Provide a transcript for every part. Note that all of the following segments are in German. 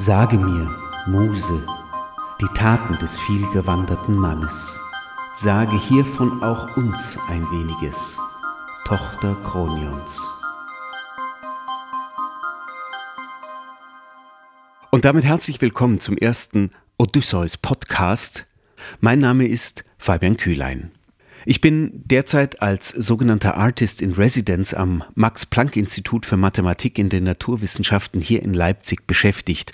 Sage mir, Muse, die Taten des vielgewanderten Mannes. Sage hiervon auch uns ein weniges, Tochter Kronions. Und damit herzlich willkommen zum ersten Odysseus Podcast. Mein Name ist Fabian Kühlein. Ich bin derzeit als sogenannter Artist in Residence am Max Planck Institut für Mathematik in den Naturwissenschaften hier in Leipzig beschäftigt.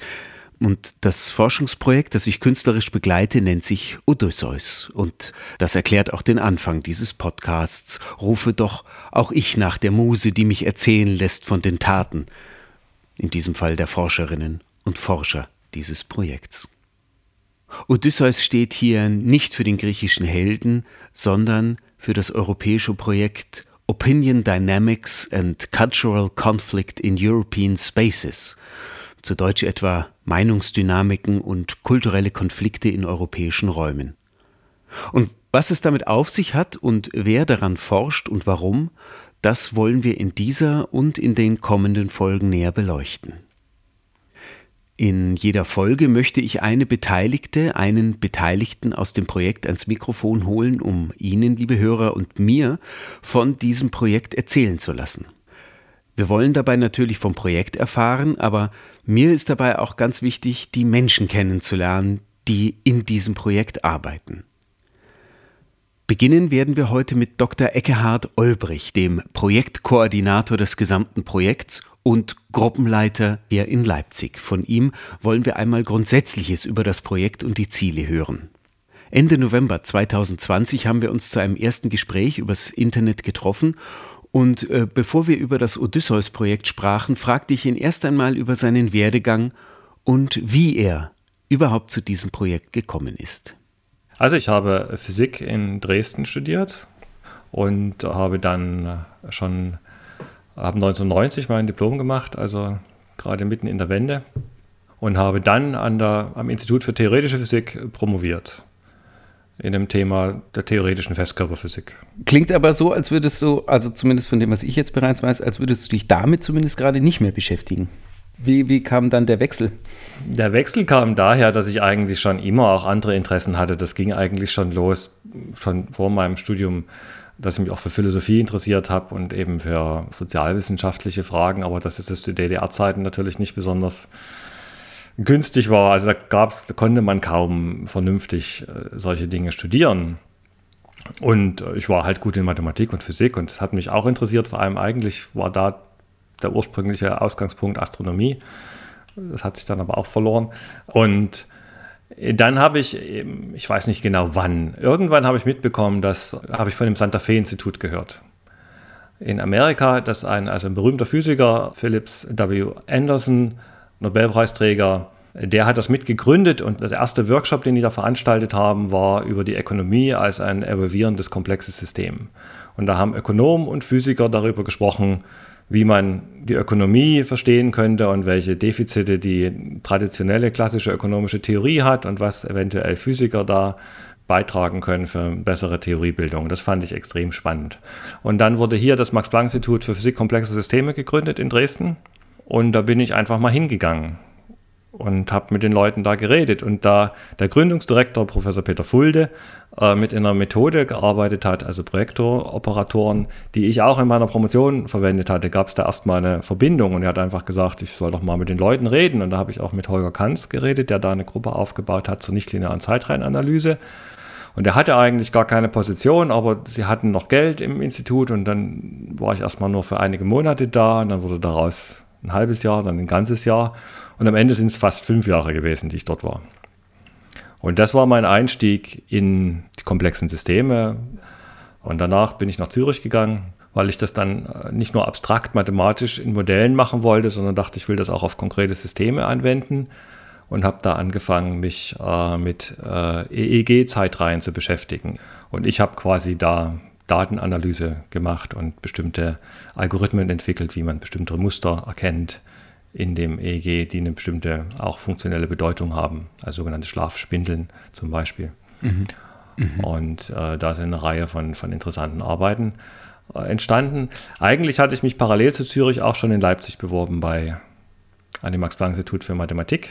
Und das Forschungsprojekt, das ich künstlerisch begleite, nennt sich Odysseus. Und das erklärt auch den Anfang dieses Podcasts. Rufe doch auch ich nach der Muse, die mich erzählen lässt von den Taten. In diesem Fall der Forscherinnen und Forscher dieses Projekts. Odysseus steht hier nicht für den griechischen Helden, sondern für das europäische Projekt Opinion Dynamics and Cultural Conflict in European Spaces, zu Deutsch etwa Meinungsdynamiken und kulturelle Konflikte in europäischen Räumen. Und was es damit auf sich hat und wer daran forscht und warum, das wollen wir in dieser und in den kommenden Folgen näher beleuchten. In jeder Folge möchte ich eine Beteiligte, einen Beteiligten aus dem Projekt ans Mikrofon holen, um Ihnen, liebe Hörer, und mir von diesem Projekt erzählen zu lassen. Wir wollen dabei natürlich vom Projekt erfahren, aber mir ist dabei auch ganz wichtig, die Menschen kennenzulernen, die in diesem Projekt arbeiten. Beginnen werden wir heute mit Dr. Eckehard Olbrich, dem Projektkoordinator des gesamten Projekts und Gruppenleiter hier in Leipzig. Von ihm wollen wir einmal Grundsätzliches über das Projekt und die Ziele hören. Ende November 2020 haben wir uns zu einem ersten Gespräch übers Internet getroffen und äh, bevor wir über das Odysseus-Projekt sprachen, fragte ich ihn erst einmal über seinen Werdegang und wie er überhaupt zu diesem Projekt gekommen ist. Also ich habe Physik in Dresden studiert und habe dann schon habe 1990 mein Diplom gemacht, also gerade mitten in der Wende und habe dann an der, am Institut für Theoretische Physik promoviert in dem Thema der theoretischen Festkörperphysik. Klingt aber so, als würdest du, also zumindest von dem, was ich jetzt bereits weiß, als würdest du dich damit zumindest gerade nicht mehr beschäftigen. Wie, wie kam dann der Wechsel? Der Wechsel kam daher, dass ich eigentlich schon immer auch andere Interessen hatte. Das ging eigentlich schon los, schon vor meinem Studium dass ich mich auch für Philosophie interessiert habe und eben für sozialwissenschaftliche Fragen, aber dass es zu DDR-Zeiten natürlich nicht besonders günstig war. Also da gab's, da konnte man kaum vernünftig äh, solche Dinge studieren. Und äh, ich war halt gut in Mathematik und Physik und es hat mich auch interessiert. Vor allem eigentlich war da der ursprüngliche Ausgangspunkt Astronomie. Das hat sich dann aber auch verloren. Und dann habe ich, ich weiß nicht genau wann, irgendwann habe ich mitbekommen, das habe ich von dem Santa Fe Institut gehört. In Amerika, das ein, also ein berühmter Physiker, Phillips W. Anderson, Nobelpreisträger, der hat das mitgegründet und der erste Workshop, den die da veranstaltet haben, war über die Ökonomie als ein evolvierendes komplexes System. Und da haben Ökonomen und Physiker darüber gesprochen, wie man die Ökonomie verstehen könnte und welche Defizite die traditionelle klassische ökonomische Theorie hat und was eventuell Physiker da beitragen können für bessere Theoriebildung. Das fand ich extrem spannend. Und dann wurde hier das Max-Planck-Institut für Physik komplexe Systeme gegründet in Dresden. Und da bin ich einfach mal hingegangen und habe mit den Leuten da geredet. Und da der Gründungsdirektor, Professor Peter Fulde, äh, mit einer Methode gearbeitet hat, also Projektoroperatoren, die ich auch in meiner Promotion verwendet hatte, gab es da erstmal eine Verbindung und er hat einfach gesagt, ich soll doch mal mit den Leuten reden. Und da habe ich auch mit Holger Kanz geredet, der da eine Gruppe aufgebaut hat zur nichtlinearen Zeitreihenanalyse. Und er hatte eigentlich gar keine Position, aber sie hatten noch Geld im Institut und dann war ich erstmal nur für einige Monate da und dann wurde daraus ein halbes Jahr, dann ein ganzes Jahr. Und am Ende sind es fast fünf Jahre gewesen, die ich dort war. Und das war mein Einstieg in die komplexen Systeme. Und danach bin ich nach Zürich gegangen, weil ich das dann äh, nicht nur abstrakt mathematisch in Modellen machen wollte, sondern dachte, ich will das auch auf konkrete Systeme anwenden und habe da angefangen, mich äh, mit äh, EEG-Zeitreihen zu beschäftigen. Und ich habe quasi da Datenanalyse gemacht und bestimmte Algorithmen entwickelt, wie man bestimmte Muster erkennt in dem EEG, die eine bestimmte auch funktionelle Bedeutung haben, also sogenannte Schlafspindeln zum Beispiel. Mhm. Mhm. Und äh, da sind eine Reihe von, von interessanten Arbeiten äh, entstanden. Eigentlich hatte ich mich parallel zu Zürich auch schon in Leipzig beworben bei an dem Max-Planck-Institut für Mathematik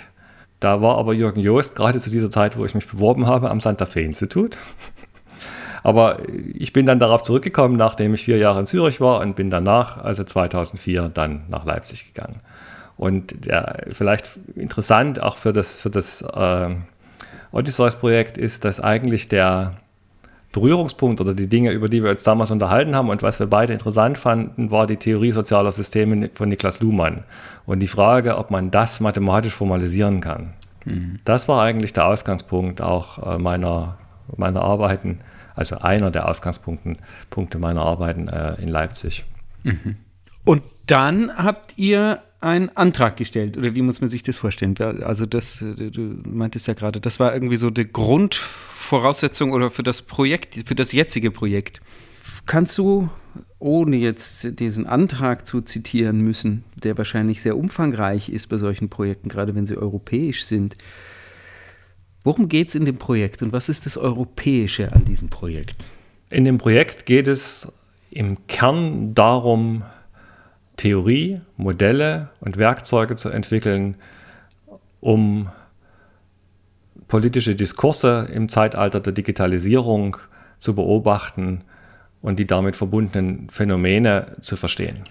Da war aber Jürgen Joost gerade zu dieser Zeit, wo ich mich beworben habe, am Santa Fe Institut. Aber ich bin dann darauf zurückgekommen, nachdem ich vier Jahre in Zürich war und bin danach, also 2004, dann nach Leipzig gegangen. Und ja, vielleicht interessant auch für das, für das äh, Odysseus-Projekt ist, dass eigentlich der Berührungspunkt oder die Dinge, über die wir uns damals unterhalten haben und was wir beide interessant fanden, war die Theorie sozialer Systeme von Niklas Luhmann und die Frage, ob man das mathematisch formalisieren kann. Mhm. Das war eigentlich der Ausgangspunkt auch äh, meiner, meiner Arbeiten also einer der Ausgangspunkte Punkte meiner Arbeiten äh, in Leipzig. Mhm. Und dann habt ihr einen Antrag gestellt, oder wie muss man sich das vorstellen? Also das, äh, du meintest ja gerade, das war irgendwie so die Grundvoraussetzung oder für das Projekt, für das jetzige Projekt. Kannst du, ohne jetzt diesen Antrag zu zitieren müssen, der wahrscheinlich sehr umfangreich ist bei solchen Projekten, gerade wenn sie europäisch sind, Worum geht es in dem Projekt und was ist das Europäische an diesem Projekt? In dem Projekt geht es im Kern darum, Theorie, Modelle und Werkzeuge zu entwickeln, um politische Diskurse im Zeitalter der Digitalisierung zu beobachten und die damit verbundenen Phänomene zu verstehen.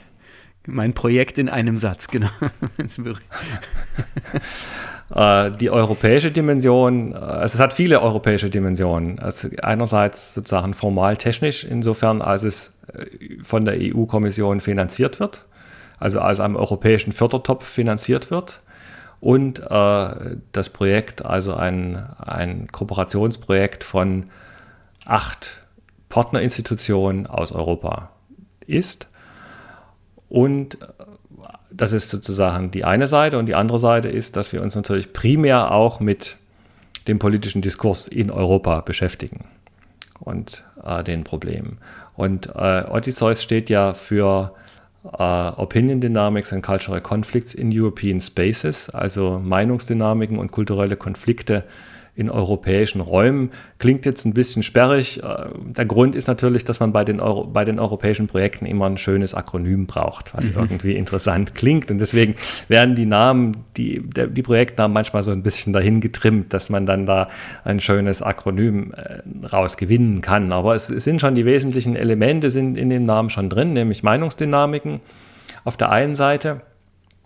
Mein Projekt in einem Satz, genau. Äh, die europäische Dimension, also es hat viele europäische Dimensionen. Also einerseits sozusagen formal technisch, insofern als es äh, von der EU-Kommission finanziert wird, also als einem europäischen Fördertopf finanziert wird. Und äh, das Projekt, also ein, ein Kooperationsprojekt von acht Partnerinstitutionen aus Europa ist. Und das ist sozusagen die eine Seite. Und die andere Seite ist, dass wir uns natürlich primär auch mit dem politischen Diskurs in Europa beschäftigen und äh, den Problemen. Und äh, Odysseus steht ja für äh, Opinion Dynamics and Cultural Conflicts in European Spaces, also Meinungsdynamiken und kulturelle Konflikte in europäischen Räumen. Klingt jetzt ein bisschen sperrig. Äh, der Grund ist natürlich, dass man bei den, Euro, bei den europäischen Projekten immer ein schönes Akronym braucht, was mhm. irgendwie interessant klingt. Und deswegen werden die Namen, die, der, die Projektnamen manchmal so ein bisschen dahin getrimmt, dass man dann da ein schönes Akronym äh, rausgewinnen kann. Aber es, es sind schon die wesentlichen Elemente sind in den Namen schon drin, nämlich Meinungsdynamiken auf der einen Seite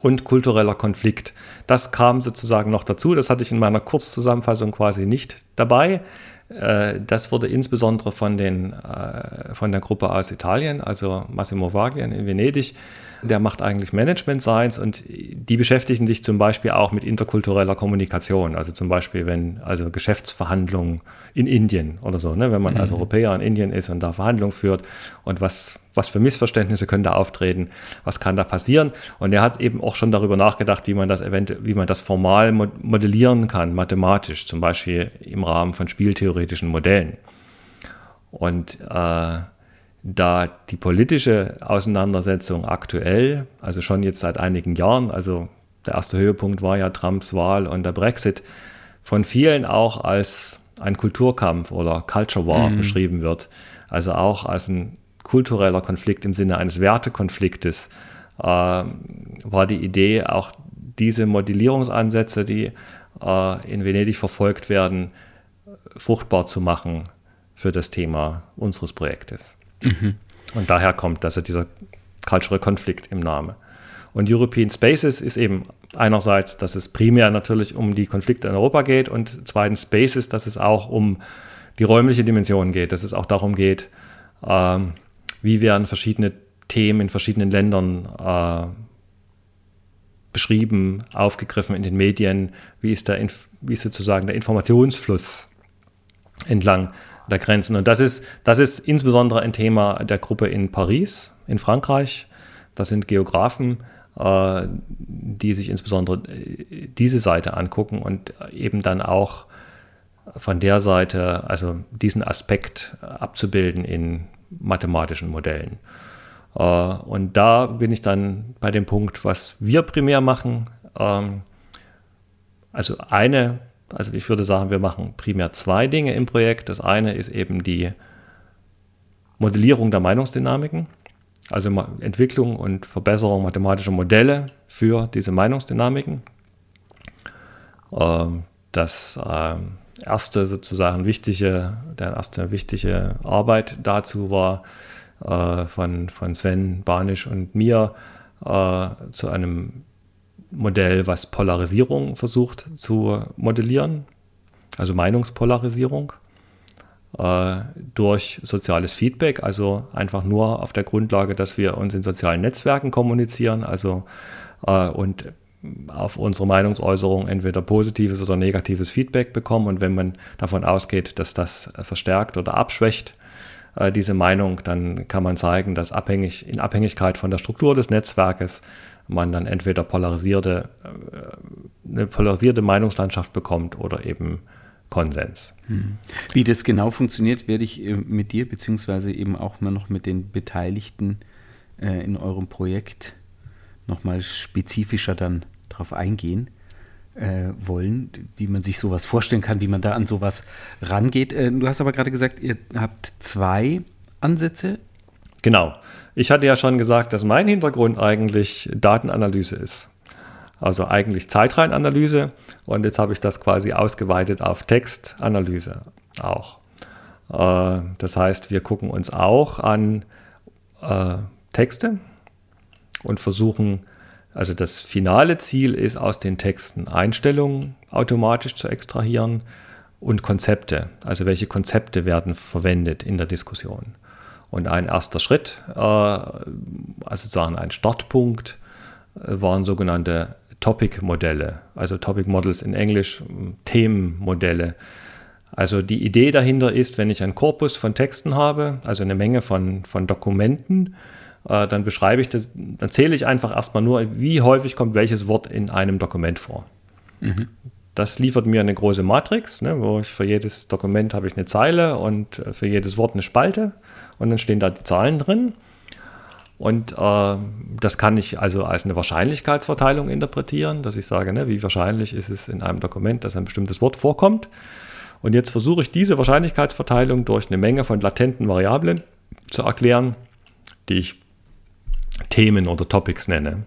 und kultureller Konflikt. Das kam sozusagen noch dazu. Das hatte ich in meiner Kurzzusammenfassung quasi nicht dabei. Äh, das wurde insbesondere von, den, äh, von der Gruppe aus Italien, also Massimo Vaglian in Venedig, der macht eigentlich Management Science und die beschäftigen sich zum Beispiel auch mit interkultureller Kommunikation. Also zum Beispiel, wenn also Geschäftsverhandlungen in Indien oder so, ne, wenn man als mhm. Europäer in Indien ist und da Verhandlungen führt und was, was für Missverständnisse können da auftreten, was kann da passieren. Und er hat eben auch schon darüber nachgedacht, wie man das eventuell, wie man das formal modellieren kann, mathematisch, zum Beispiel im Rahmen von spieltheoretischen Modellen. Und äh, da die politische Auseinandersetzung aktuell, also schon jetzt seit einigen Jahren, also der erste Höhepunkt war ja Trumps Wahl und der Brexit, von vielen auch als ein Kulturkampf oder Culture War mhm. beschrieben wird, also auch als ein kultureller Konflikt im Sinne eines Wertekonfliktes, äh, war die Idee, auch diese Modellierungsansätze, die äh, in Venedig verfolgt werden, fruchtbar zu machen für das Thema unseres Projektes. Mhm. Und daher kommt also dieser Cultural Konflikt im Namen. Und European Spaces ist eben einerseits, dass es primär natürlich um die Konflikte in Europa geht und zweitens Spaces, dass es auch um die räumliche Dimension geht, dass es auch darum geht, ähm, wie werden verschiedene Themen in verschiedenen Ländern äh, beschrieben, aufgegriffen in den Medien, wie ist, der, wie ist sozusagen der Informationsfluss entlang der Grenzen. Und das ist, das ist insbesondere ein Thema der Gruppe in Paris, in Frankreich. Das sind Geografen, äh, die sich insbesondere äh, diese Seite angucken und eben dann auch von der Seite, also diesen Aspekt abzubilden in mathematischen Modellen. Äh, und da bin ich dann bei dem Punkt, was wir primär machen. Ähm, also eine also ich würde sagen, wir machen primär zwei Dinge im Projekt. Das eine ist eben die Modellierung der Meinungsdynamiken, also Entwicklung und Verbesserung mathematischer Modelle für diese Meinungsdynamiken. Ähm, das ähm, erste sozusagen wichtige, der erste wichtige Arbeit dazu war äh, von, von Sven Banisch und mir äh, zu einem Modell, was Polarisierung versucht zu modellieren, also Meinungspolarisierung äh, durch soziales Feedback, also einfach nur auf der Grundlage, dass wir uns in sozialen Netzwerken kommunizieren, also äh, und auf unsere Meinungsäußerung entweder positives oder negatives Feedback bekommen. Und wenn man davon ausgeht, dass das verstärkt oder abschwächt, äh, diese Meinung, dann kann man zeigen, dass abhängig, in Abhängigkeit von der Struktur des Netzwerkes man dann entweder polarisierte, äh, eine polarisierte Meinungslandschaft bekommt oder eben Konsens. Hm. Wie das genau funktioniert, werde ich äh, mit dir beziehungsweise eben auch mal noch mit den Beteiligten in eurem Projekt nochmal spezifischer dann darauf eingehen äh, wollen, wie man sich sowas vorstellen kann, wie man da an sowas rangeht. Äh, du hast aber gerade gesagt, ihr habt zwei Ansätze. Genau. Ich hatte ja schon gesagt, dass mein Hintergrund eigentlich Datenanalyse ist. Also eigentlich Zeitreihenanalyse und jetzt habe ich das quasi ausgeweitet auf Textanalyse auch. Äh, das heißt, wir gucken uns auch an äh, Texte und versuchen also das finale Ziel ist, aus den Texten Einstellungen automatisch zu extrahieren und Konzepte. Also welche Konzepte werden verwendet in der Diskussion. Und ein erster Schritt, äh, also sozusagen ein Startpunkt, äh, waren sogenannte Topic-Modelle, also Topic Models in Englisch, Themenmodelle. Also die Idee dahinter ist, wenn ich einen Korpus von Texten habe, also eine Menge von, von Dokumenten, äh, dann beschreibe ich das, dann zähle ich einfach erstmal nur, wie häufig kommt welches Wort in einem Dokument vor. Mhm. Das liefert mir eine große Matrix, ne, wo ich für jedes Dokument habe ich eine Zeile und äh, für jedes Wort eine Spalte und dann stehen da die Zahlen drin. Und äh, das kann ich also als eine Wahrscheinlichkeitsverteilung interpretieren, dass ich sage, ne, wie wahrscheinlich ist es in einem Dokument, dass ein bestimmtes Wort vorkommt. Und jetzt versuche ich diese Wahrscheinlichkeitsverteilung durch eine Menge von latenten Variablen zu erklären, die ich Themen oder Topics nenne.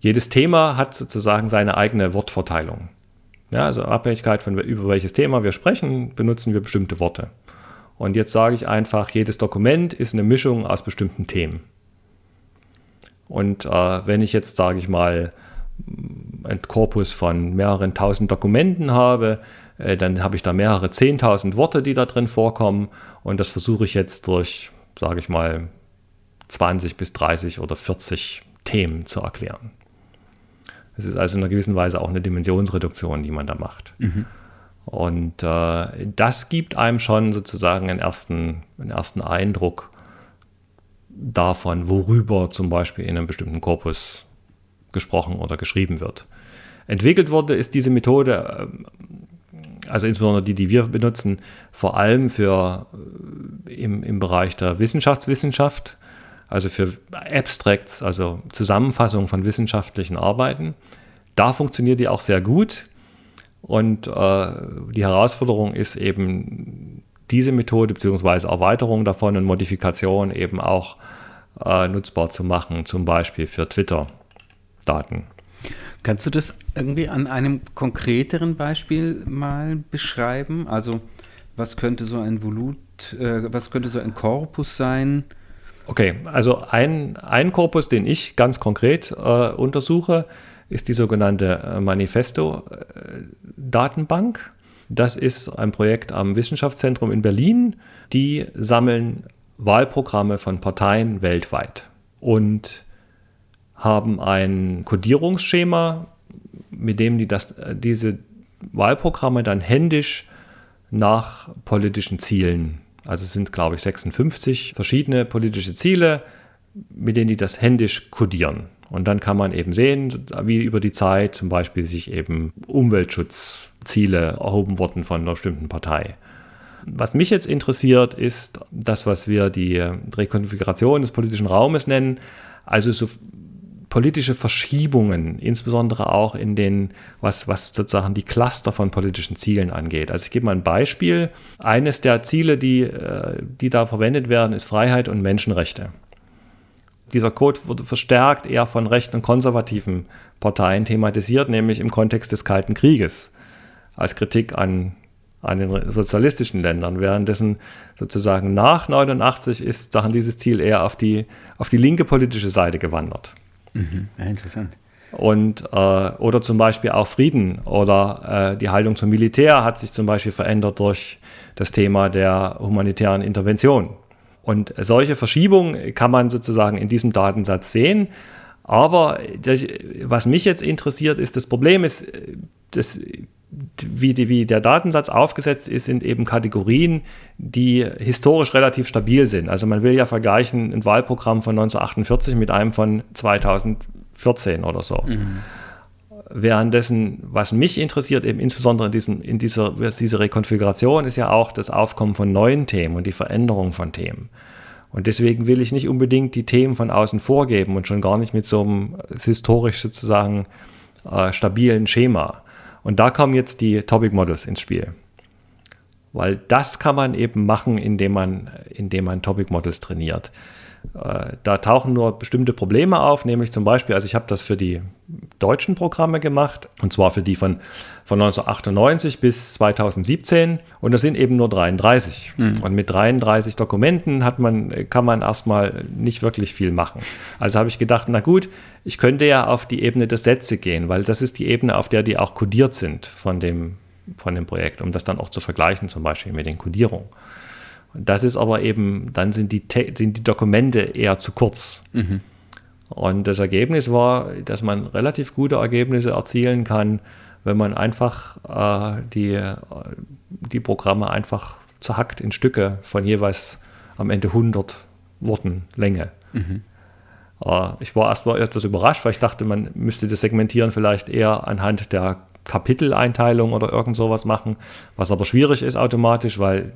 Jedes Thema hat sozusagen seine eigene Wortverteilung. Ja, also Abhängigkeit von über welches Thema wir sprechen, benutzen wir bestimmte Worte. Und jetzt sage ich einfach, jedes Dokument ist eine Mischung aus bestimmten Themen. Und äh, wenn ich jetzt, sage ich mal, ein Korpus von mehreren tausend Dokumenten habe, äh, dann habe ich da mehrere zehntausend Worte, die da drin vorkommen. Und das versuche ich jetzt durch, sage ich mal, 20 bis 30 oder 40 Themen zu erklären. Es ist also in einer gewissen Weise auch eine Dimensionsreduktion, die man da macht. Mhm. Und äh, das gibt einem schon sozusagen einen ersten, einen ersten Eindruck davon, worüber zum Beispiel in einem bestimmten Korpus gesprochen oder geschrieben wird. Entwickelt wurde ist diese Methode, äh, also insbesondere die, die wir benutzen, vor allem für äh, im, im Bereich der Wissenschaftswissenschaft also für Abstracts, also Zusammenfassungen von wissenschaftlichen Arbeiten. Da funktioniert die auch sehr gut. Und äh, die Herausforderung ist eben, diese Methode bzw. Erweiterung davon und Modifikation eben auch äh, nutzbar zu machen, zum Beispiel für Twitter-Daten. Kannst du das irgendwie an einem konkreteren Beispiel mal beschreiben? Also was könnte so ein Volut, äh, was könnte so ein Korpus sein? Okay, also ein, ein Korpus, den ich ganz konkret äh, untersuche, ist die sogenannte äh, Manifesto-Datenbank. Das ist ein Projekt am Wissenschaftszentrum in Berlin. Die sammeln Wahlprogramme von Parteien weltweit und haben ein Codierungsschema, mit dem die das, äh, diese Wahlprogramme dann händisch nach politischen Zielen also es sind, glaube ich, 56 verschiedene politische Ziele, mit denen die das händisch kodieren. Und dann kann man eben sehen, wie über die Zeit zum Beispiel sich eben Umweltschutzziele erhoben wurden von einer bestimmten Partei. Was mich jetzt interessiert, ist das, was wir die Rekonfiguration des politischen Raumes nennen, also so politische Verschiebungen, insbesondere auch in den, was, was sozusagen die Cluster von politischen Zielen angeht. Also ich gebe mal ein Beispiel. Eines der Ziele, die, äh, die da verwendet werden, ist Freiheit und Menschenrechte. Dieser Code wurde verstärkt eher von rechten und konservativen Parteien thematisiert, nämlich im Kontext des Kalten Krieges. als Kritik an, an den sozialistischen Ländern, währenddessen sozusagen nach 89 ist dieses Ziel eher auf die, auf die linke politische Seite gewandert. Mhm. Ja, interessant. Und, äh, oder zum Beispiel auch Frieden oder äh, die Haltung zum Militär hat sich zum Beispiel verändert durch das Thema der humanitären Intervention. Und solche Verschiebungen kann man sozusagen in diesem Datensatz sehen. Aber was mich jetzt interessiert, ist, das Problem ist, das, wie, die, wie der Datensatz aufgesetzt ist, sind eben Kategorien, die historisch relativ stabil sind. Also man will ja vergleichen ein Wahlprogramm von 1948 mit einem von 2014 oder so. Mhm. Währenddessen, was mich interessiert, eben insbesondere in, diesem, in dieser, dieser Rekonfiguration, ist ja auch das Aufkommen von neuen Themen und die Veränderung von Themen. Und deswegen will ich nicht unbedingt die Themen von außen vorgeben und schon gar nicht mit so einem historisch sozusagen äh, stabilen Schema. Und da kommen jetzt die Topic Models ins Spiel. Weil das kann man eben machen, indem man, indem man Topic Models trainiert. Äh, da tauchen nur bestimmte Probleme auf, nämlich zum Beispiel, also ich habe das für die deutschen Programme gemacht, und zwar für die von, von 1998 bis 2017, und das sind eben nur 33. Mhm. Und mit 33 Dokumenten hat man, kann man erstmal nicht wirklich viel machen. Also habe ich gedacht, na gut, ich könnte ja auf die Ebene der Sätze gehen, weil das ist die Ebene, auf der die auch kodiert sind von dem, von dem Projekt, um das dann auch zu vergleichen, zum Beispiel mit den Kodierungen. Das ist aber eben, dann sind die, sind die Dokumente eher zu kurz. Mhm. Und das Ergebnis war, dass man relativ gute Ergebnisse erzielen kann, wenn man einfach äh, die, die Programme einfach zerhackt in Stücke von jeweils am Ende 100 Worten Länge. Mhm. Äh, ich war erst mal etwas überrascht, weil ich dachte, man müsste das Segmentieren vielleicht eher anhand der Kapiteleinteilung oder irgend sowas machen, was aber schwierig ist automatisch, weil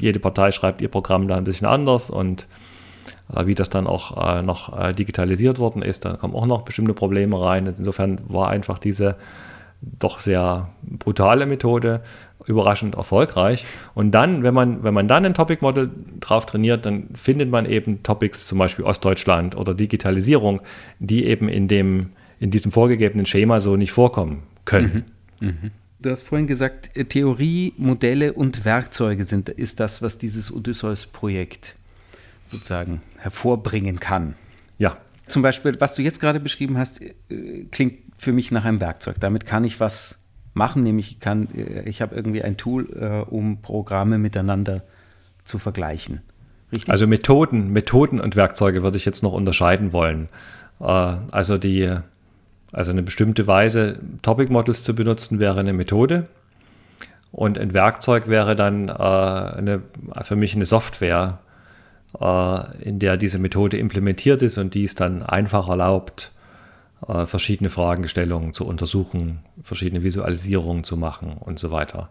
jede Partei schreibt ihr Programm da ein bisschen anders und äh, wie das dann auch äh, noch äh, digitalisiert worden ist, da kommen auch noch bestimmte Probleme rein. Insofern war einfach diese doch sehr brutale Methode überraschend erfolgreich. Und dann, wenn man, wenn man dann ein Topic Model drauf trainiert, dann findet man eben Topics, zum Beispiel Ostdeutschland oder Digitalisierung, die eben in, dem, in diesem vorgegebenen Schema so nicht vorkommen können. Mhm. Mhm. Du hast vorhin gesagt, äh, Theorie, Modelle und Werkzeuge sind, ist das, was dieses Odysseus-Projekt sozusagen hervorbringen kann. Ja. Zum Beispiel, was du jetzt gerade beschrieben hast, äh, klingt für mich nach einem Werkzeug. Damit kann ich was machen, nämlich ich kann, äh, ich habe irgendwie ein Tool, um Programme miteinander zu vergleichen. Richtig? Also Methoden, Methoden und Werkzeuge würde ich jetzt noch unterscheiden wollen. Also die also eine bestimmte Weise, Topic Models zu benutzen, wäre eine Methode. Und ein Werkzeug wäre dann äh, eine, für mich eine Software, äh, in der diese Methode implementiert ist und die es dann einfach erlaubt, äh, verschiedene Fragestellungen zu untersuchen, verschiedene Visualisierungen zu machen und so weiter.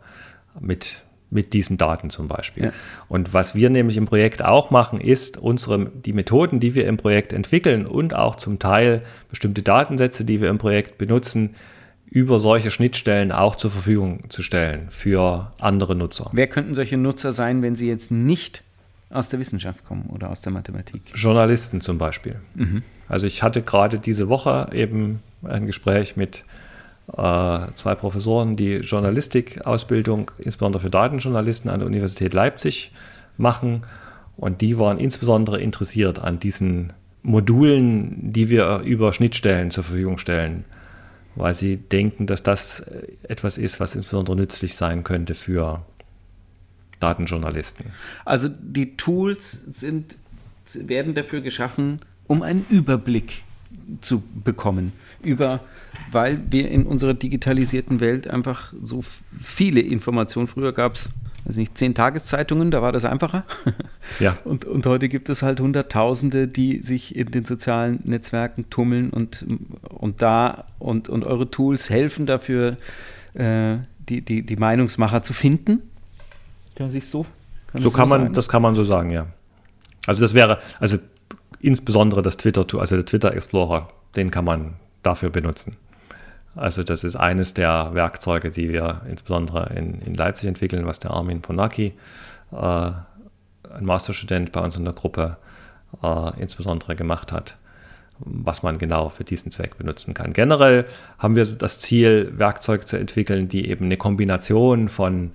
Mit mit diesen Daten zum Beispiel. Ja. Und was wir nämlich im Projekt auch machen, ist unsere, die Methoden, die wir im Projekt entwickeln und auch zum Teil bestimmte Datensätze, die wir im Projekt benutzen, über solche Schnittstellen auch zur Verfügung zu stellen für andere Nutzer. Wer könnten solche Nutzer sein, wenn sie jetzt nicht aus der Wissenschaft kommen oder aus der Mathematik? Journalisten zum Beispiel. Mhm. Also ich hatte gerade diese Woche eben ein Gespräch mit zwei Professoren, die Journalistikausbildung, insbesondere für Datenjournalisten an der Universität Leipzig machen. Und die waren insbesondere interessiert an diesen Modulen, die wir über Schnittstellen zur Verfügung stellen, weil sie denken, dass das etwas ist, was insbesondere nützlich sein könnte für Datenjournalisten. Also die Tools sind, werden dafür geschaffen, um einen Überblick zu bekommen über, weil wir in unserer digitalisierten Welt einfach so viele Informationen, früher gab es, weiß nicht, zehn Tageszeitungen, da war das einfacher. Ja. Und, und heute gibt es halt Hunderttausende, die sich in den sozialen Netzwerken tummeln und, und da und, und eure Tools helfen dafür, äh, die, die, die Meinungsmacher zu finden. Kann man sich so kann so kann so man, sagen? das kann man so sagen, ja. Also das wäre, also insbesondere das Twitter-Tool, also der Twitter Explorer, den kann man dafür benutzen. Also das ist eines der Werkzeuge, die wir insbesondere in, in Leipzig entwickeln, was der Armin Ponaki, äh, ein Masterstudent bei uns in der Gruppe, äh, insbesondere gemacht hat. was man genau für diesen Zweck benutzen kann. Generell haben wir das Ziel, Werkzeuge zu entwickeln, die eben eine Kombination von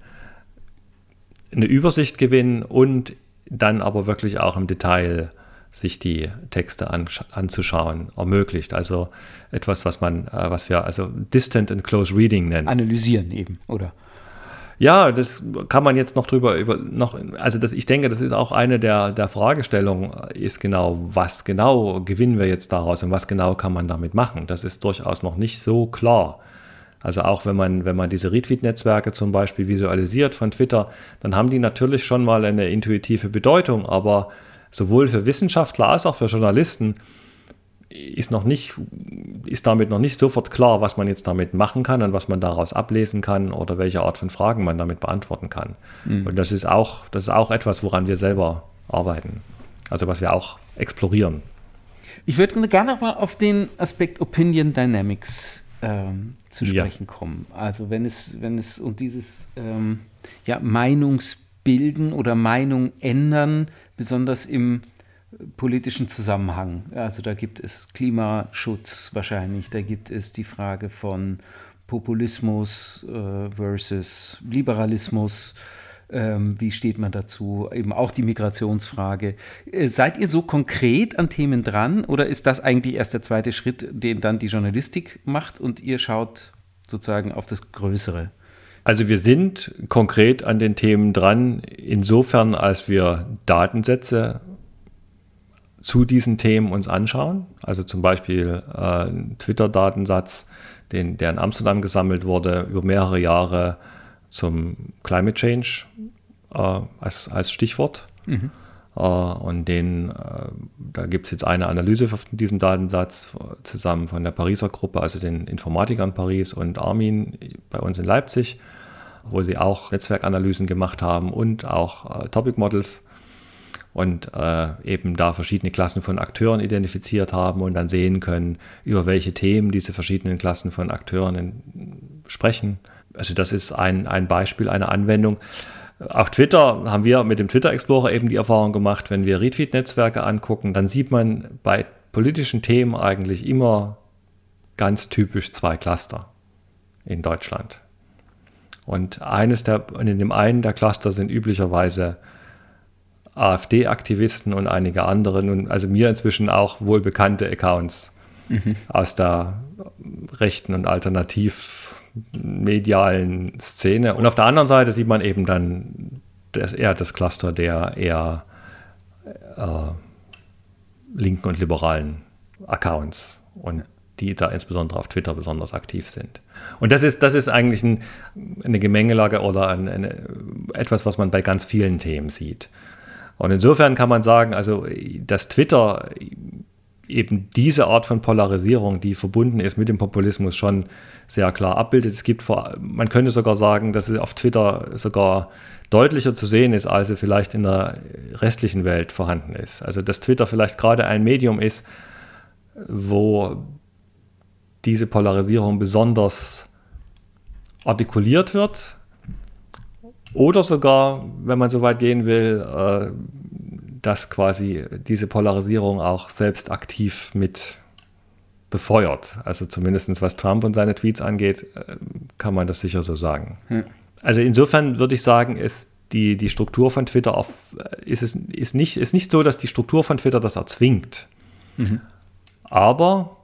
eine Übersicht gewinnen und dann aber wirklich auch im Detail sich die Texte anzuschauen ermöglicht. Also etwas, was man, äh, was wir also Distant and Close Reading nennen. Analysieren eben, oder? Ja, das kann man jetzt noch drüber über noch, also das, ich denke, das ist auch eine der, der Fragestellungen, ist genau, was genau gewinnen wir jetzt daraus und was genau kann man damit machen? Das ist durchaus noch nicht so klar. Also auch wenn man, wenn man diese Retweet-Netzwerke zum Beispiel visualisiert von Twitter, dann haben die natürlich schon mal eine intuitive Bedeutung, aber sowohl für Wissenschaftler als auch für Journalisten ist noch nicht, ist damit noch nicht sofort klar, was man jetzt damit machen kann und was man daraus ablesen kann oder welche Art von Fragen man damit beantworten kann. Mhm. Und das ist auch, das ist auch etwas, woran wir selber arbeiten. Also was wir auch explorieren. Ich würde gerne mal auf den Aspekt Opinion Dynamics ähm, zu sprechen ja. kommen. Also wenn es, wenn es um dieses ähm, ja, Meinungsbilden oder Meinung ändern, besonders im politischen Zusammenhang. Also da gibt es Klimaschutz wahrscheinlich, da gibt es die Frage von Populismus äh, versus Liberalismus. Ähm, wie steht man dazu? Eben auch die Migrationsfrage. Äh, seid ihr so konkret an Themen dran oder ist das eigentlich erst der zweite Schritt, den dann die Journalistik macht und ihr schaut sozusagen auf das Größere? Also wir sind konkret an den Themen dran, insofern als wir Datensätze zu diesen Themen uns anschauen. Also zum Beispiel äh, Twitter-Datensatz, den, der in Amsterdam gesammelt wurde, über mehrere Jahre zum Climate Change äh, als, als Stichwort. Mhm. Äh, und den, äh, da gibt es jetzt eine Analyse von diesem Datensatz zusammen von der Pariser Gruppe, also den Informatikern Paris und Armin bei uns in Leipzig, wo sie auch Netzwerkanalysen gemacht haben und auch äh, Topic Models und äh, eben da verschiedene Klassen von Akteuren identifiziert haben und dann sehen können, über welche Themen diese verschiedenen Klassen von Akteuren sprechen. Also das ist ein, ein Beispiel, eine Anwendung. Auf Twitter haben wir mit dem Twitter Explorer eben die Erfahrung gemacht, wenn wir Retweet-Netzwerke angucken, dann sieht man bei politischen Themen eigentlich immer ganz typisch zwei Cluster in Deutschland. Und eines der, und in dem einen der Cluster sind üblicherweise AfD-Aktivisten und einige andere, nun, also mir inzwischen auch wohl bekannte Accounts mhm. aus der rechten und alternativ-medialen Szene. Und auf der anderen Seite sieht man eben dann das, eher das Cluster der eher äh, linken und liberalen Accounts und die da insbesondere auf Twitter besonders aktiv sind. Und das ist, das ist eigentlich ein, eine Gemengelage oder ein, eine, etwas, was man bei ganz vielen Themen sieht. Und insofern kann man sagen, also dass Twitter eben diese Art von Polarisierung, die verbunden ist mit dem Populismus, schon sehr klar abbildet. Es gibt vor, man könnte sogar sagen, dass es auf Twitter sogar deutlicher zu sehen ist, als es vielleicht in der restlichen Welt vorhanden ist. Also dass Twitter vielleicht gerade ein Medium ist, wo diese Polarisierung besonders artikuliert wird oder sogar, wenn man so weit gehen will, äh, dass quasi diese Polarisierung auch selbst aktiv mit befeuert. Also zumindest was Trump und seine Tweets angeht, äh, kann man das sicher so sagen. Hm. Also insofern würde ich sagen, ist die, die Struktur von Twitter auf, äh, ist es ist nicht, ist nicht so, dass die Struktur von Twitter das erzwingt. Mhm. Aber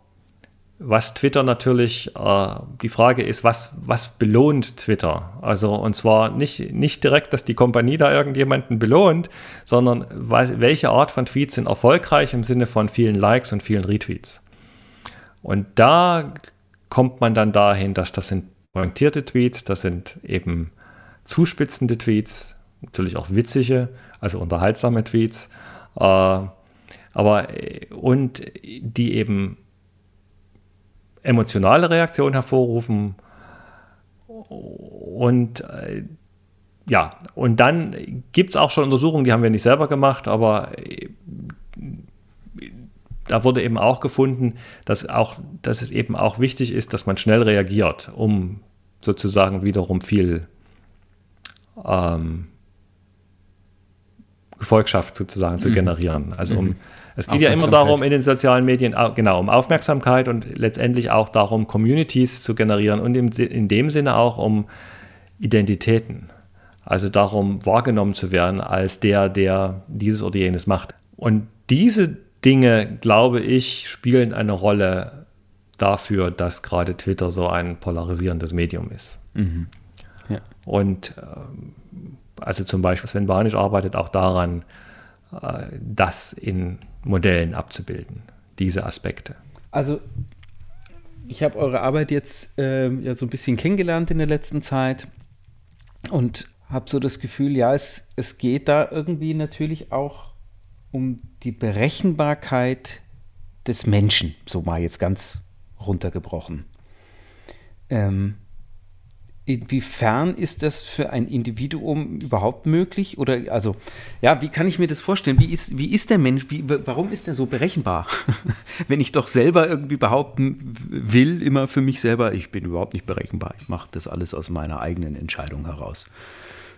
was Twitter natürlich, äh, die Frage ist, was, was belohnt Twitter? Also, und zwar nicht, nicht direkt, dass die Kompanie da irgendjemanden belohnt, sondern welche Art von Tweets sind erfolgreich im Sinne von vielen Likes und vielen Retweets. Und da kommt man dann dahin, dass das sind pointierte Tweets, das sind eben zuspitzende Tweets, natürlich auch witzige, also unterhaltsame Tweets, äh, aber und die eben emotionale Reaktion hervorrufen. Und äh, ja, und dann gibt es auch schon Untersuchungen, die haben wir nicht selber gemacht, aber äh, da wurde eben auch gefunden, dass, auch, dass es eben auch wichtig ist, dass man schnell reagiert, um sozusagen wiederum viel ähm, Gefolgschaft sozusagen zu mhm. generieren. Also um, Es geht ja immer darum, in den sozialen Medien, genau, um Aufmerksamkeit und letztendlich auch darum, Communities zu generieren und in dem Sinne auch um Identitäten. Also darum, wahrgenommen zu werden als der, der dieses oder jenes macht. Und diese Dinge, glaube ich, spielen eine Rolle dafür, dass gerade Twitter so ein polarisierendes Medium ist. Mhm. Ja. Und ähm, also zum Beispiel Sven Banisch arbeitet auch daran, äh, das in Modellen abzubilden, diese Aspekte. Also ich habe eure Arbeit jetzt äh, ja so ein bisschen kennengelernt in der letzten Zeit und habe so das Gefühl, ja, es, es geht da irgendwie natürlich auch um die Berechenbarkeit des Menschen, so mal jetzt ganz runtergebrochen. Ähm, inwiefern ist das für ein Individuum überhaupt möglich? Oder also, ja, wie kann ich mir das vorstellen? Wie ist, wie ist der Mensch? Wie, warum ist er so berechenbar? Wenn ich doch selber irgendwie behaupten will, immer für mich selber, ich bin überhaupt nicht berechenbar. Ich mache das alles aus meiner eigenen Entscheidung heraus.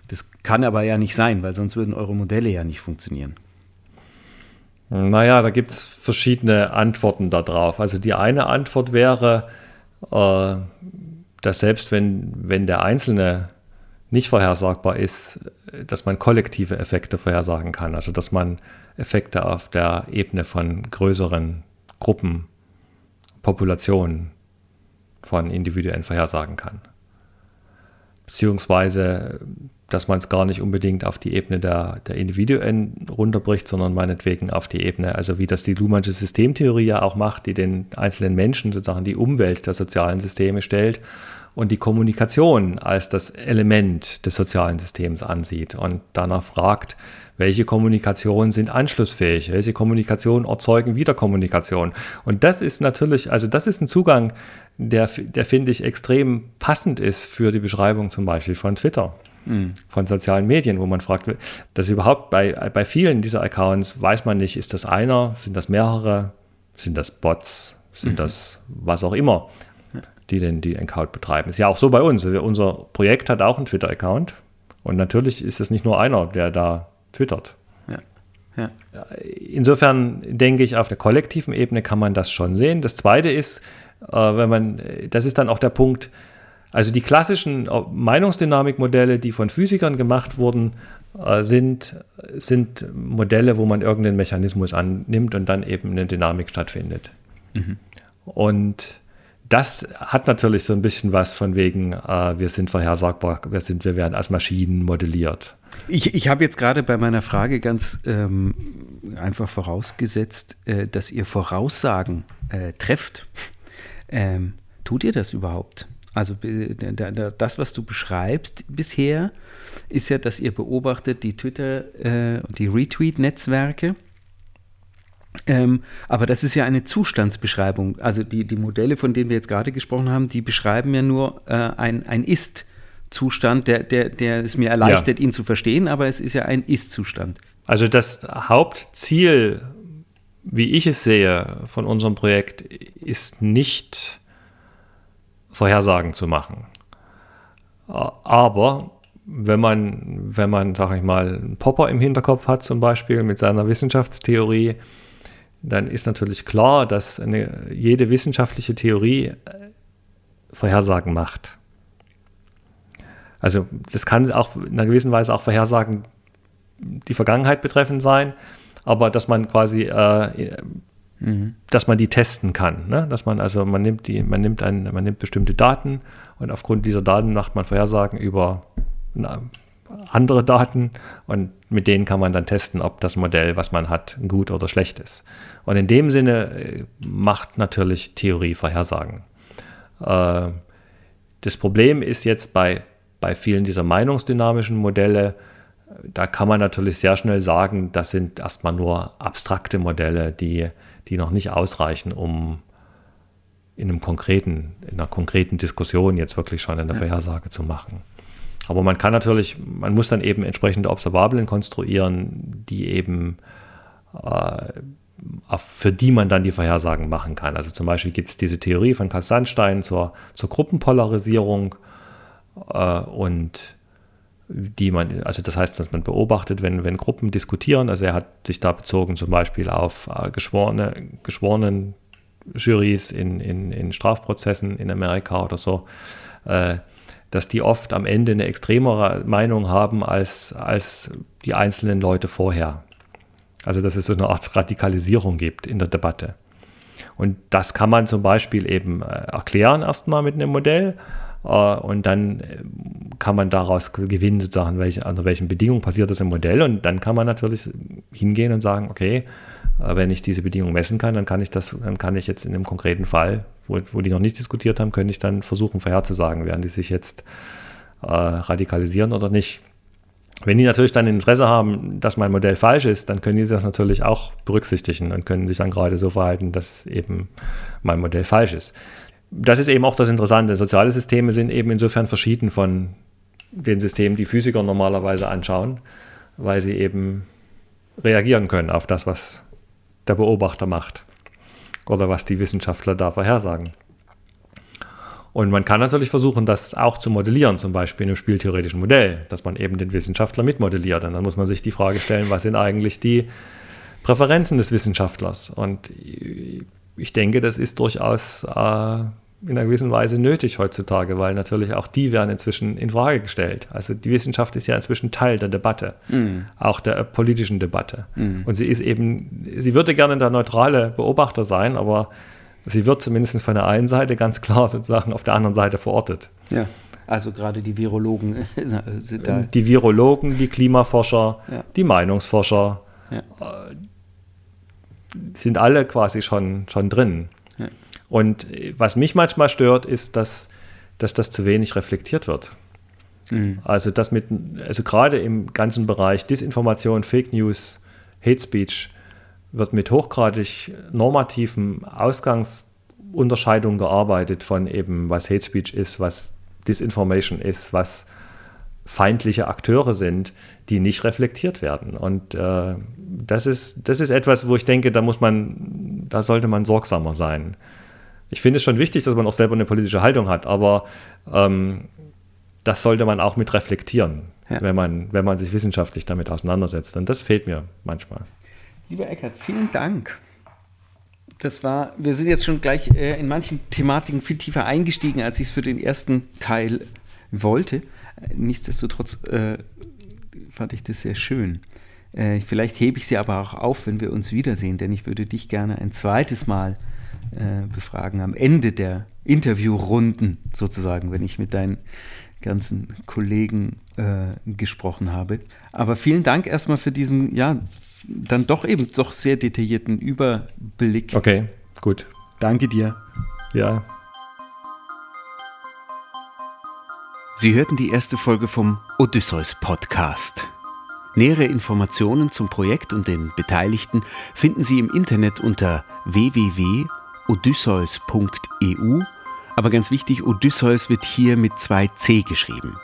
Das kann aber ja nicht sein, weil sonst würden eure Modelle ja nicht funktionieren. Naja, da gibt es verschiedene Antworten darauf. Also die eine Antwort wäre, äh, dass selbst wenn, wenn der Einzelne nicht vorhersagbar ist, dass man kollektive Effekte vorhersagen kann. Also dass man Effekte auf der Ebene von größeren Gruppen, Populationen von Individuen vorhersagen kann. Beziehungsweise dass man es gar nicht unbedingt auf die Ebene der, der Individuen runterbricht, sondern meinetwegen auf die Ebene, also wie das die Luhmannsche Systemtheorie ja auch macht, die den einzelnen Menschen sozusagen die Umwelt der sozialen Systeme stellt und die Kommunikation als das Element des sozialen Systems ansieht und danach fragt, welche Kommunikationen sind anschlussfähig, welche Kommunikationen erzeugen Wiederkommunikation. Und das ist natürlich, also das ist ein Zugang, der, der finde ich extrem passend ist für die Beschreibung zum Beispiel von Twitter von sozialen Medien, wo man fragt, dass überhaupt bei, bei vielen dieser Accounts weiß man nicht, ist das einer, sind das mehrere, sind das Bots, sind mhm. das was auch immer, die denn die Account betreiben. Ist ja auch so bei uns. Also unser Projekt hat auch einen Twitter-Account und natürlich ist es nicht nur einer, der da twittert. Ja. Ja. Insofern denke ich, auf der kollektiven Ebene kann man das schon sehen. Das zweite ist, äh, wenn man, das ist dann auch der Punkt, also die klassischen äh, Meinungsdynamikmodelle, die von Physikern gemacht wurden, äh, sind, sind Modelle, wo man irgendeinen Mechanismus annimmt und dann eben eine Dynamik stattfindet. Mhm. Und das hat natürlich so ein bisschen was von wegen, äh, wir sind vorhersagbar, wir, sind, wir werden als Maschinen modelliert. Ich, ich habe jetzt gerade bei meiner Frage ganz ähm, einfach vorausgesetzt, äh, dass ihr Voraussagen äh, trefft. Ähm, tut ihr das überhaupt? Also das, was du beschreibst bisher, ist ja, dass ihr beobachtet die Twitter- äh, und die Retweet-Netzwerke. Ähm, aber das ist ja eine Zustandsbeschreibung. Also die, die Modelle, von denen wir jetzt gerade gesprochen haben, die beschreiben ja nur äh, ein, ein Ist-Zustand, der, der, der es mir erleichtert, ja. ihn zu verstehen, aber es ist ja ein Ist-Zustand. Also das Hauptziel, wie ich es sehe, von unserem Projekt, ist nicht Vorhersagen zu machen. Aber wenn man, wenn man, sag ich mal, einen Popper im Hinterkopf hat, zum Beispiel mit seiner Wissenschaftstheorie, dann ist natürlich klar, dass eine, jede wissenschaftliche Theorie äh, Vorhersagen macht. Also das kann auch in einer gewissen Weise auch Vorhersagen die Vergangenheit betreffend sein, aber dass man quasi äh, Mhm. dass man die testen kann. Ne? Dass man also, man nimmt die, man nimmt ein, man nimmt bestimmte Daten und aufgrund dieser Daten macht man Vorhersagen über na, andere Daten und mit denen kann man dann testen, ob das Modell, was man hat, gut oder schlecht ist. Und in dem Sinne äh, macht natürlich Theorie Vorhersagen. Äh, das Problem ist jetzt bei, bei vielen dieser meinungsdynamischen Modelle, da kann man natürlich sehr schnell sagen, das sind erstmal nur abstrakte Modelle, die die noch nicht ausreichen, um in einem konkreten, in einer konkreten Diskussion jetzt wirklich schon eine Vorhersage zu machen. Aber man kann natürlich, man muss dann eben entsprechende Observablen konstruieren, die eben äh, für die man dann die Vorhersagen machen kann. Also zum Beispiel gibt es diese Theorie von Karl Sandstein zur, zur Gruppenpolarisierung äh, und die man, also das heißt, dass man beobachtet, wenn, wenn Gruppen diskutieren, also er hat sich da bezogen zum Beispiel auf äh, geschworene, geschworenen Jurys in, in, in Strafprozessen in Amerika oder so, äh, dass die oft am Ende eine extremere Meinung haben als, als die einzelnen Leute vorher. Also dass es so eine Art Radikalisierung gibt in der Debatte. Und das kann man zum Beispiel eben äh, erklären erstmal mit einem Modell und dann äh, kann man daraus gewinnen, sozusagen, welche, unter welchen Bedingungen passiert das im Modell. Und dann kann man natürlich hingehen und sagen, okay, wenn ich diese Bedingungen messen kann, dann kann ich das, dann kann ich jetzt in einem konkreten Fall, wo, wo die noch nicht diskutiert haben, könnte ich dann versuchen, vorherzusagen, werden die sich jetzt äh, radikalisieren oder nicht. Wenn die natürlich dann Interesse haben, dass mein Modell falsch ist, dann können die das natürlich auch berücksichtigen und können sich dann gerade so verhalten, dass eben mein Modell falsch ist. Das ist eben auch das Interessante. Soziale Systeme sind eben insofern verschieden von den Systemen, die Physiker normalerweise anschauen, weil sie eben reagieren können auf das, was der Beobachter macht oder was die Wissenschaftler da vorhersagen. Und man kann natürlich versuchen, das auch zu modellieren, zum Beispiel in einem spieltheoretischen Modell, dass man eben den Wissenschaftler mitmodelliert. Und dann muss man sich die Frage stellen, was sind eigentlich die Präferenzen des Wissenschaftlers? Und ich denke, das ist durchaus äh, in einer gewissen Weise nötig heutzutage, weil natürlich auch die werden inzwischen in Frage gestellt. Also die Wissenschaft ist ja inzwischen Teil der Debatte, mm. auch der politischen Debatte. Mm. Und sie ist eben, sie würde gerne der neutrale Beobachter sein, aber sie wird zumindest von der einen Seite ganz klar sozusagen auf der anderen Seite verortet. Ja. Also gerade die Virologen sind da. Die Virologen, die Klimaforscher, ja. die Meinungsforscher ja. Äh, sind alle quasi schon, schon drin. Und was mich manchmal stört, ist, dass, dass das zu wenig reflektiert wird. Mhm. Also das mit, also gerade im ganzen Bereich Disinformation, Fake News, Hate Speech wird mit hochgradig normativen Ausgangsunterscheidungen gearbeitet von eben, was Hate Speech ist, was Disinformation ist, was feindliche Akteure sind, die nicht reflektiert werden. Und äh, das, ist, das ist etwas, wo ich denke, da muss man, da sollte man sorgsamer sein ich finde es schon wichtig, dass man auch selber eine politische Haltung hat, aber ähm, das sollte man auch mit reflektieren, ja. wenn, man, wenn man sich wissenschaftlich damit auseinandersetzt. Und das fehlt mir manchmal. Lieber Eckert, vielen Dank. Das war, wir sind jetzt schon gleich äh, in manchen Thematiken viel tiefer eingestiegen, als ich es für den ersten Teil wollte. Nichtsdestotrotz äh, fand ich das sehr schön. Äh, vielleicht hebe ich sie aber auch auf, wenn wir uns wiedersehen, denn ich würde dich gerne ein zweites Mal äh, befragen am Ende der Interviewrunden sozusagen, wenn ich mit deinen ganzen Kollegen äh, gesprochen habe. Aber vielen Dank erstmal für diesen, ja, dann doch eben doch sehr detaillierten Überblick. Okay, gut. Danke dir. Ja. Sie hörten die erste Folge vom Odysseus Podcast. Nähere Informationen zum Projekt und den Beteiligten finden Sie im Internet unter www odysseus.eu, aber ganz wichtig, Odysseus wird hier mit zwei C geschrieben.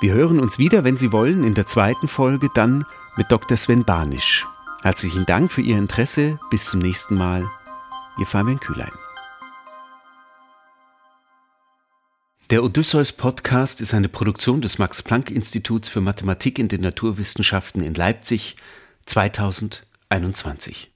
Wir hören uns wieder, wenn Sie wollen, in der zweiten Folge dann mit Dr. Sven Banisch. Herzlichen Dank für Ihr Interesse. Bis zum nächsten Mal. Ihr Fabian Kühlein. Der Odysseus Podcast ist eine Produktion des Max Planck Instituts für Mathematik in den Naturwissenschaften in Leipzig 2021.